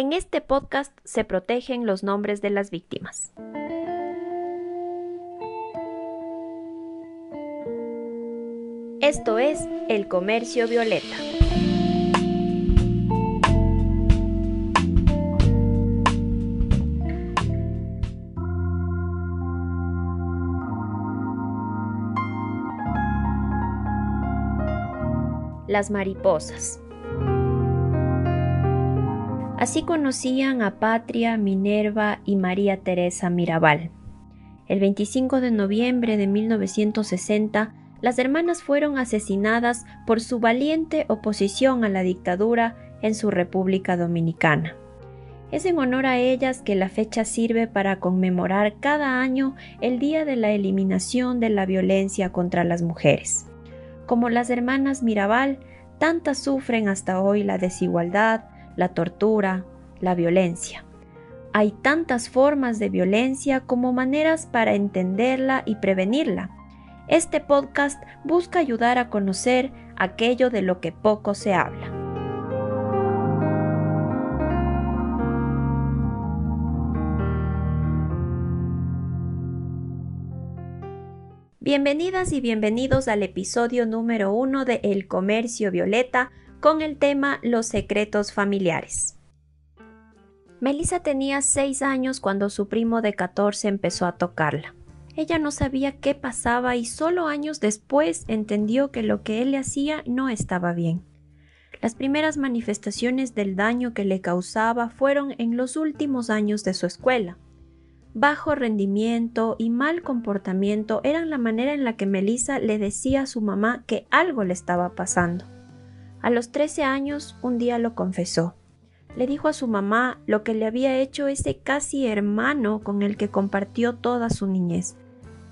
En este podcast se protegen los nombres de las víctimas. Esto es El Comercio Violeta. Las mariposas. Así conocían a Patria, Minerva y María Teresa Mirabal. El 25 de noviembre de 1960, las hermanas fueron asesinadas por su valiente oposición a la dictadura en su República Dominicana. Es en honor a ellas que la fecha sirve para conmemorar cada año el Día de la Eliminación de la Violencia contra las Mujeres. Como las hermanas Mirabal, tantas sufren hasta hoy la desigualdad, la tortura, la violencia. Hay tantas formas de violencia como maneras para entenderla y prevenirla. Este podcast busca ayudar a conocer aquello de lo que poco se habla. Bienvenidas y bienvenidos al episodio número uno de El Comercio Violeta, con el tema Los secretos familiares. Melissa tenía seis años cuando su primo de 14 empezó a tocarla. Ella no sabía qué pasaba y solo años después entendió que lo que él le hacía no estaba bien. Las primeras manifestaciones del daño que le causaba fueron en los últimos años de su escuela. Bajo rendimiento y mal comportamiento eran la manera en la que Melissa le decía a su mamá que algo le estaba pasando. A los 13 años un día lo confesó. Le dijo a su mamá lo que le había hecho ese casi hermano con el que compartió toda su niñez,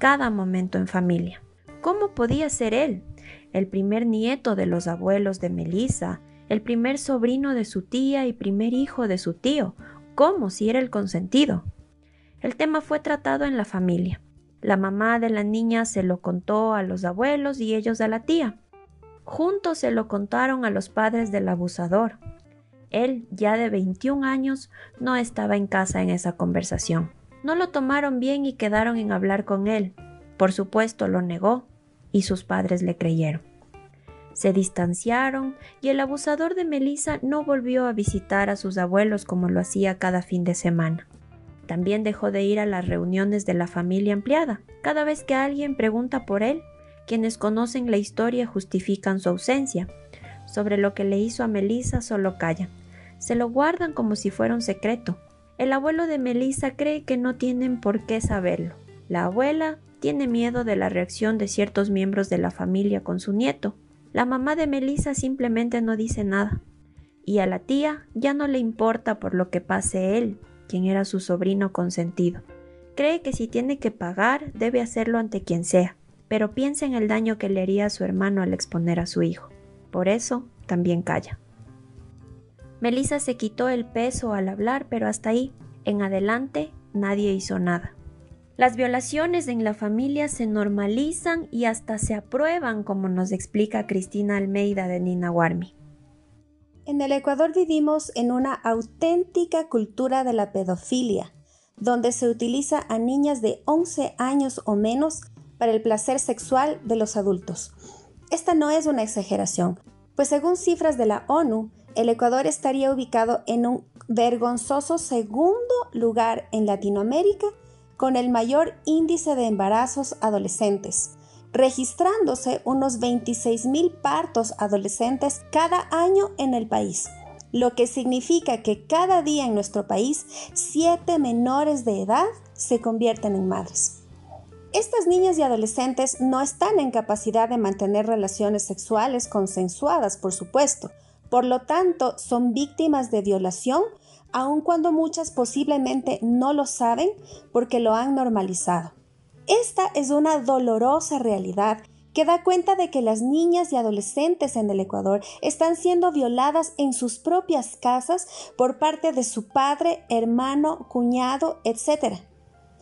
cada momento en familia. ¿Cómo podía ser él, el primer nieto de los abuelos de Melissa, el primer sobrino de su tía y primer hijo de su tío? ¿Cómo si era el consentido? El tema fue tratado en la familia. La mamá de la niña se lo contó a los abuelos y ellos a la tía. Juntos se lo contaron a los padres del abusador. Él, ya de 21 años, no estaba en casa en esa conversación. No lo tomaron bien y quedaron en hablar con él. Por supuesto lo negó y sus padres le creyeron. Se distanciaron y el abusador de Melissa no volvió a visitar a sus abuelos como lo hacía cada fin de semana. También dejó de ir a las reuniones de la familia ampliada. Cada vez que alguien pregunta por él, quienes conocen la historia justifican su ausencia. Sobre lo que le hizo a Melissa solo callan. Se lo guardan como si fuera un secreto. El abuelo de Melissa cree que no tienen por qué saberlo. La abuela tiene miedo de la reacción de ciertos miembros de la familia con su nieto. La mamá de Melissa simplemente no dice nada. Y a la tía ya no le importa por lo que pase él, quien era su sobrino consentido. Cree que si tiene que pagar debe hacerlo ante quien sea pero piensa en el daño que le haría a su hermano al exponer a su hijo. Por eso también calla. Melissa se quitó el peso al hablar, pero hasta ahí. En adelante nadie hizo nada. Las violaciones en la familia se normalizan y hasta se aprueban, como nos explica Cristina Almeida de Nina Warmi. En el Ecuador vivimos en una auténtica cultura de la pedofilia, donde se utiliza a niñas de 11 años o menos para el placer sexual de los adultos. Esta no es una exageración, pues según cifras de la ONU, el Ecuador estaría ubicado en un vergonzoso segundo lugar en Latinoamérica con el mayor índice de embarazos adolescentes, registrándose unos 26.000 partos adolescentes cada año en el país, lo que significa que cada día en nuestro país siete menores de edad se convierten en madres. Estas niñas y adolescentes no están en capacidad de mantener relaciones sexuales consensuadas, por supuesto. Por lo tanto, son víctimas de violación, aun cuando muchas posiblemente no lo saben porque lo han normalizado. Esta es una dolorosa realidad que da cuenta de que las niñas y adolescentes en el Ecuador están siendo violadas en sus propias casas por parte de su padre, hermano, cuñado, etc.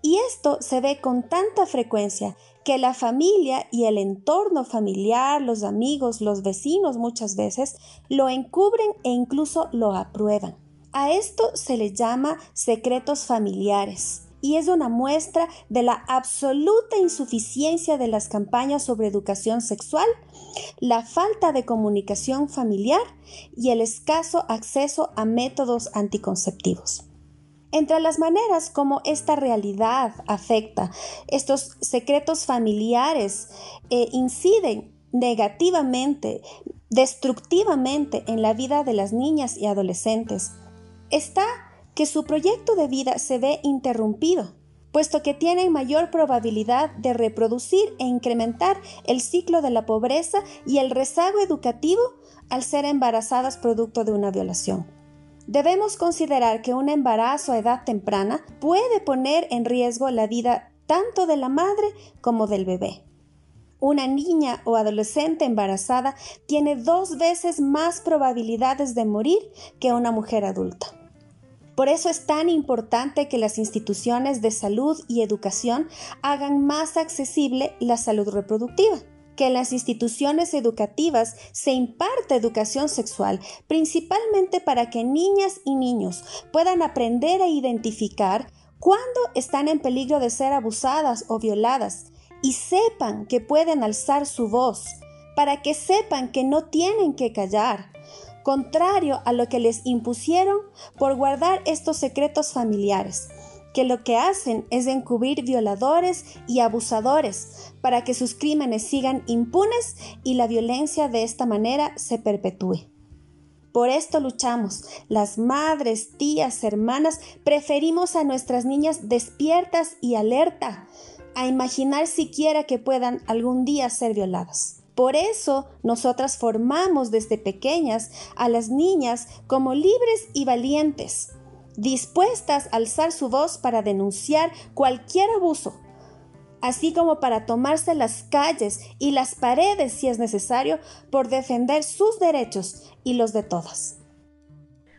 Y esto se ve con tanta frecuencia que la familia y el entorno familiar, los amigos, los vecinos muchas veces lo encubren e incluso lo aprueban. A esto se le llama secretos familiares y es una muestra de la absoluta insuficiencia de las campañas sobre educación sexual, la falta de comunicación familiar y el escaso acceso a métodos anticonceptivos. Entre las maneras como esta realidad afecta estos secretos familiares e inciden negativamente, destructivamente en la vida de las niñas y adolescentes, está que su proyecto de vida se ve interrumpido, puesto que tienen mayor probabilidad de reproducir e incrementar el ciclo de la pobreza y el rezago educativo al ser embarazadas producto de una violación. Debemos considerar que un embarazo a edad temprana puede poner en riesgo la vida tanto de la madre como del bebé. Una niña o adolescente embarazada tiene dos veces más probabilidades de morir que una mujer adulta. Por eso es tan importante que las instituciones de salud y educación hagan más accesible la salud reproductiva que en las instituciones educativas se imparte educación sexual, principalmente para que niñas y niños puedan aprender a identificar cuándo están en peligro de ser abusadas o violadas y sepan que pueden alzar su voz, para que sepan que no tienen que callar, contrario a lo que les impusieron por guardar estos secretos familiares, que lo que hacen es encubrir violadores y abusadores para que sus crímenes sigan impunes y la violencia de esta manera se perpetúe. Por esto luchamos. Las madres, tías, hermanas, preferimos a nuestras niñas despiertas y alerta, a imaginar siquiera que puedan algún día ser violadas. Por eso nosotras formamos desde pequeñas a las niñas como libres y valientes, dispuestas a alzar su voz para denunciar cualquier abuso, así como para tomarse las calles y las paredes si es necesario por defender sus derechos y los de todas.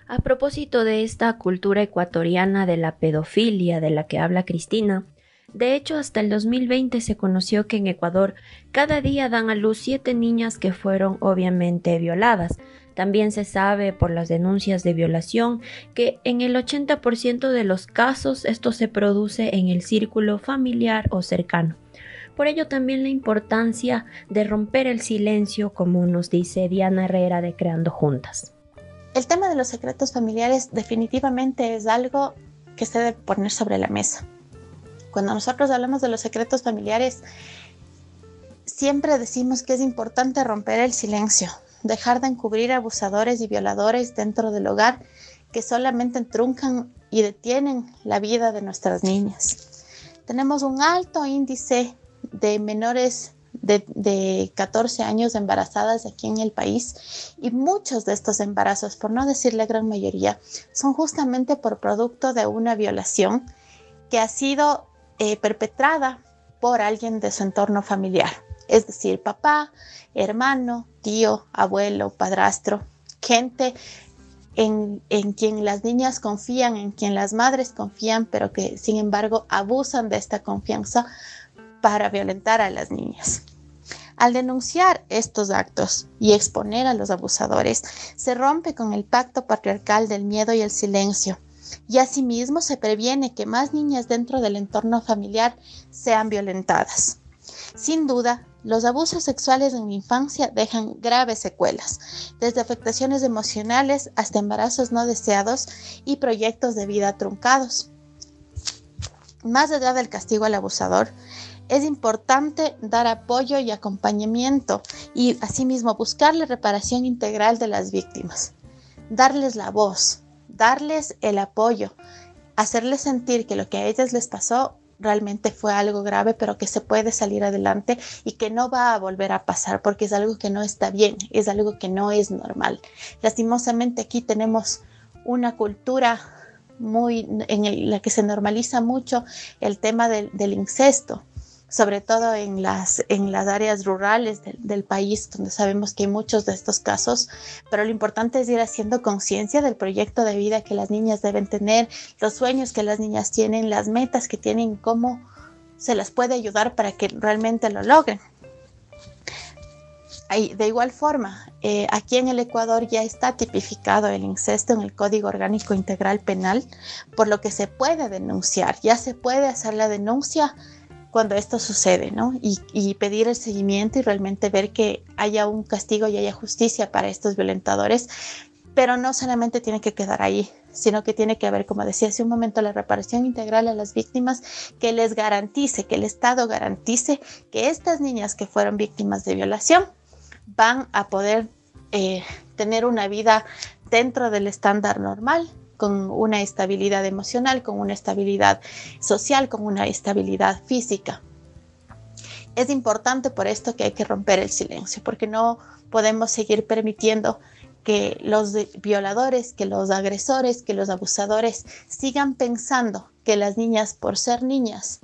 A propósito de esta cultura ecuatoriana de la pedofilia de la que habla Cristina, de hecho, hasta el 2020 se conoció que en Ecuador cada día dan a luz siete niñas que fueron obviamente violadas. También se sabe por las denuncias de violación que en el 80% de los casos esto se produce en el círculo familiar o cercano. Por ello también la importancia de romper el silencio, como nos dice Diana Herrera de Creando Juntas. El tema de los secretos familiares definitivamente es algo que se debe poner sobre la mesa. Cuando nosotros hablamos de los secretos familiares, siempre decimos que es importante romper el silencio, dejar de encubrir abusadores y violadores dentro del hogar que solamente truncan y detienen la vida de nuestras niñas. Tenemos un alto índice de menores de, de, 14 años embarazadas aquí en el país y muchos de estos embarazos, por no decir la gran mayoría, son justamente por producto de una violación que ha sido eh, perpetrada por alguien de su entorno familiar, es decir, papá, hermano, tío, abuelo, padrastro, gente en, en, quien las niñas confían, en quien las madres confían, pero que sin embargo abusan de esta confianza para violentar a las niñas. Al denunciar estos actos y exponer a los abusadores, se rompe con el pacto patriarcal del miedo y el silencio, y asimismo se previene que más niñas dentro del entorno familiar sean violentadas. Sin duda, los abusos sexuales en la infancia dejan graves secuelas, desde afectaciones emocionales hasta embarazos no deseados y proyectos de vida truncados. Más allá del castigo al abusador, es importante dar apoyo y acompañamiento y asimismo buscar la reparación integral de las víctimas, darles la voz, darles el apoyo, hacerles sentir que lo que a ellas les pasó realmente fue algo grave, pero que se puede salir adelante y que no va a volver a pasar porque es algo que no está bien, es algo que no es normal. Lastimosamente aquí tenemos una cultura muy en la que se normaliza mucho el tema del, incesto sobre todo en las, en las áreas rurales del país, donde sabemos que hay muchos de estos casos, pero lo importante es ir haciendo conciencia del proyecto de vida que las niñas deben tener, los sueños que las niñas tienen, las metas que tienen, cómo se las puede ayudar para que realmente lo logren. de igual forma, eh, aquí en el Ecuador ya está tipificado el incesto en el Código Orgánico Integral Penal, por lo que se puede denunciar, ya se puede hacer la denuncia cuando esto sucede, ¿no? Y, pedir el seguimiento y realmente ver que haya un castigo y haya justicia para estos violentadores, pero no solamente tiene que quedar ahí, sino que tiene que haber, como decía hace un momento, la reparación integral a las víctimas que les garantice, que el Estado garantice que estas niñas que fueron víctimas de violación van a poder eh, tener una vida dentro del estándar normal, con una estabilidad emocional, con una estabilidad social, con una estabilidad física. Es importante por esto que hay que romper el silencio, porque no podemos seguir permitiendo que los violadores, que los agresores, que los abusadores sigan pensando que las niñas, por ser niñas,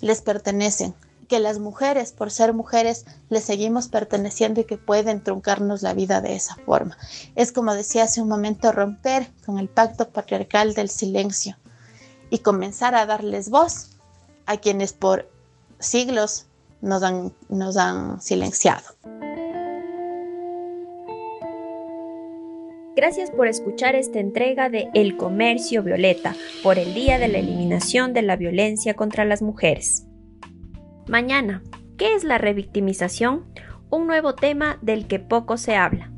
les pertenecen, que las mujeres, por ser mujeres, les seguimos perteneciendo y que pueden truncarnos la vida de esa forma. Es como decía hace un momento, romper con el pacto patriarcal del silencio y comenzar a darles voz a quienes por siglos nos nos han silenciado. Gracias por escuchar esta entrega de El Comercio Violeta por el Día de la Eliminación de la Violencia contra las Mujeres. Mañana, ¿qué es la revictimización? Un nuevo tema del que poco se habla.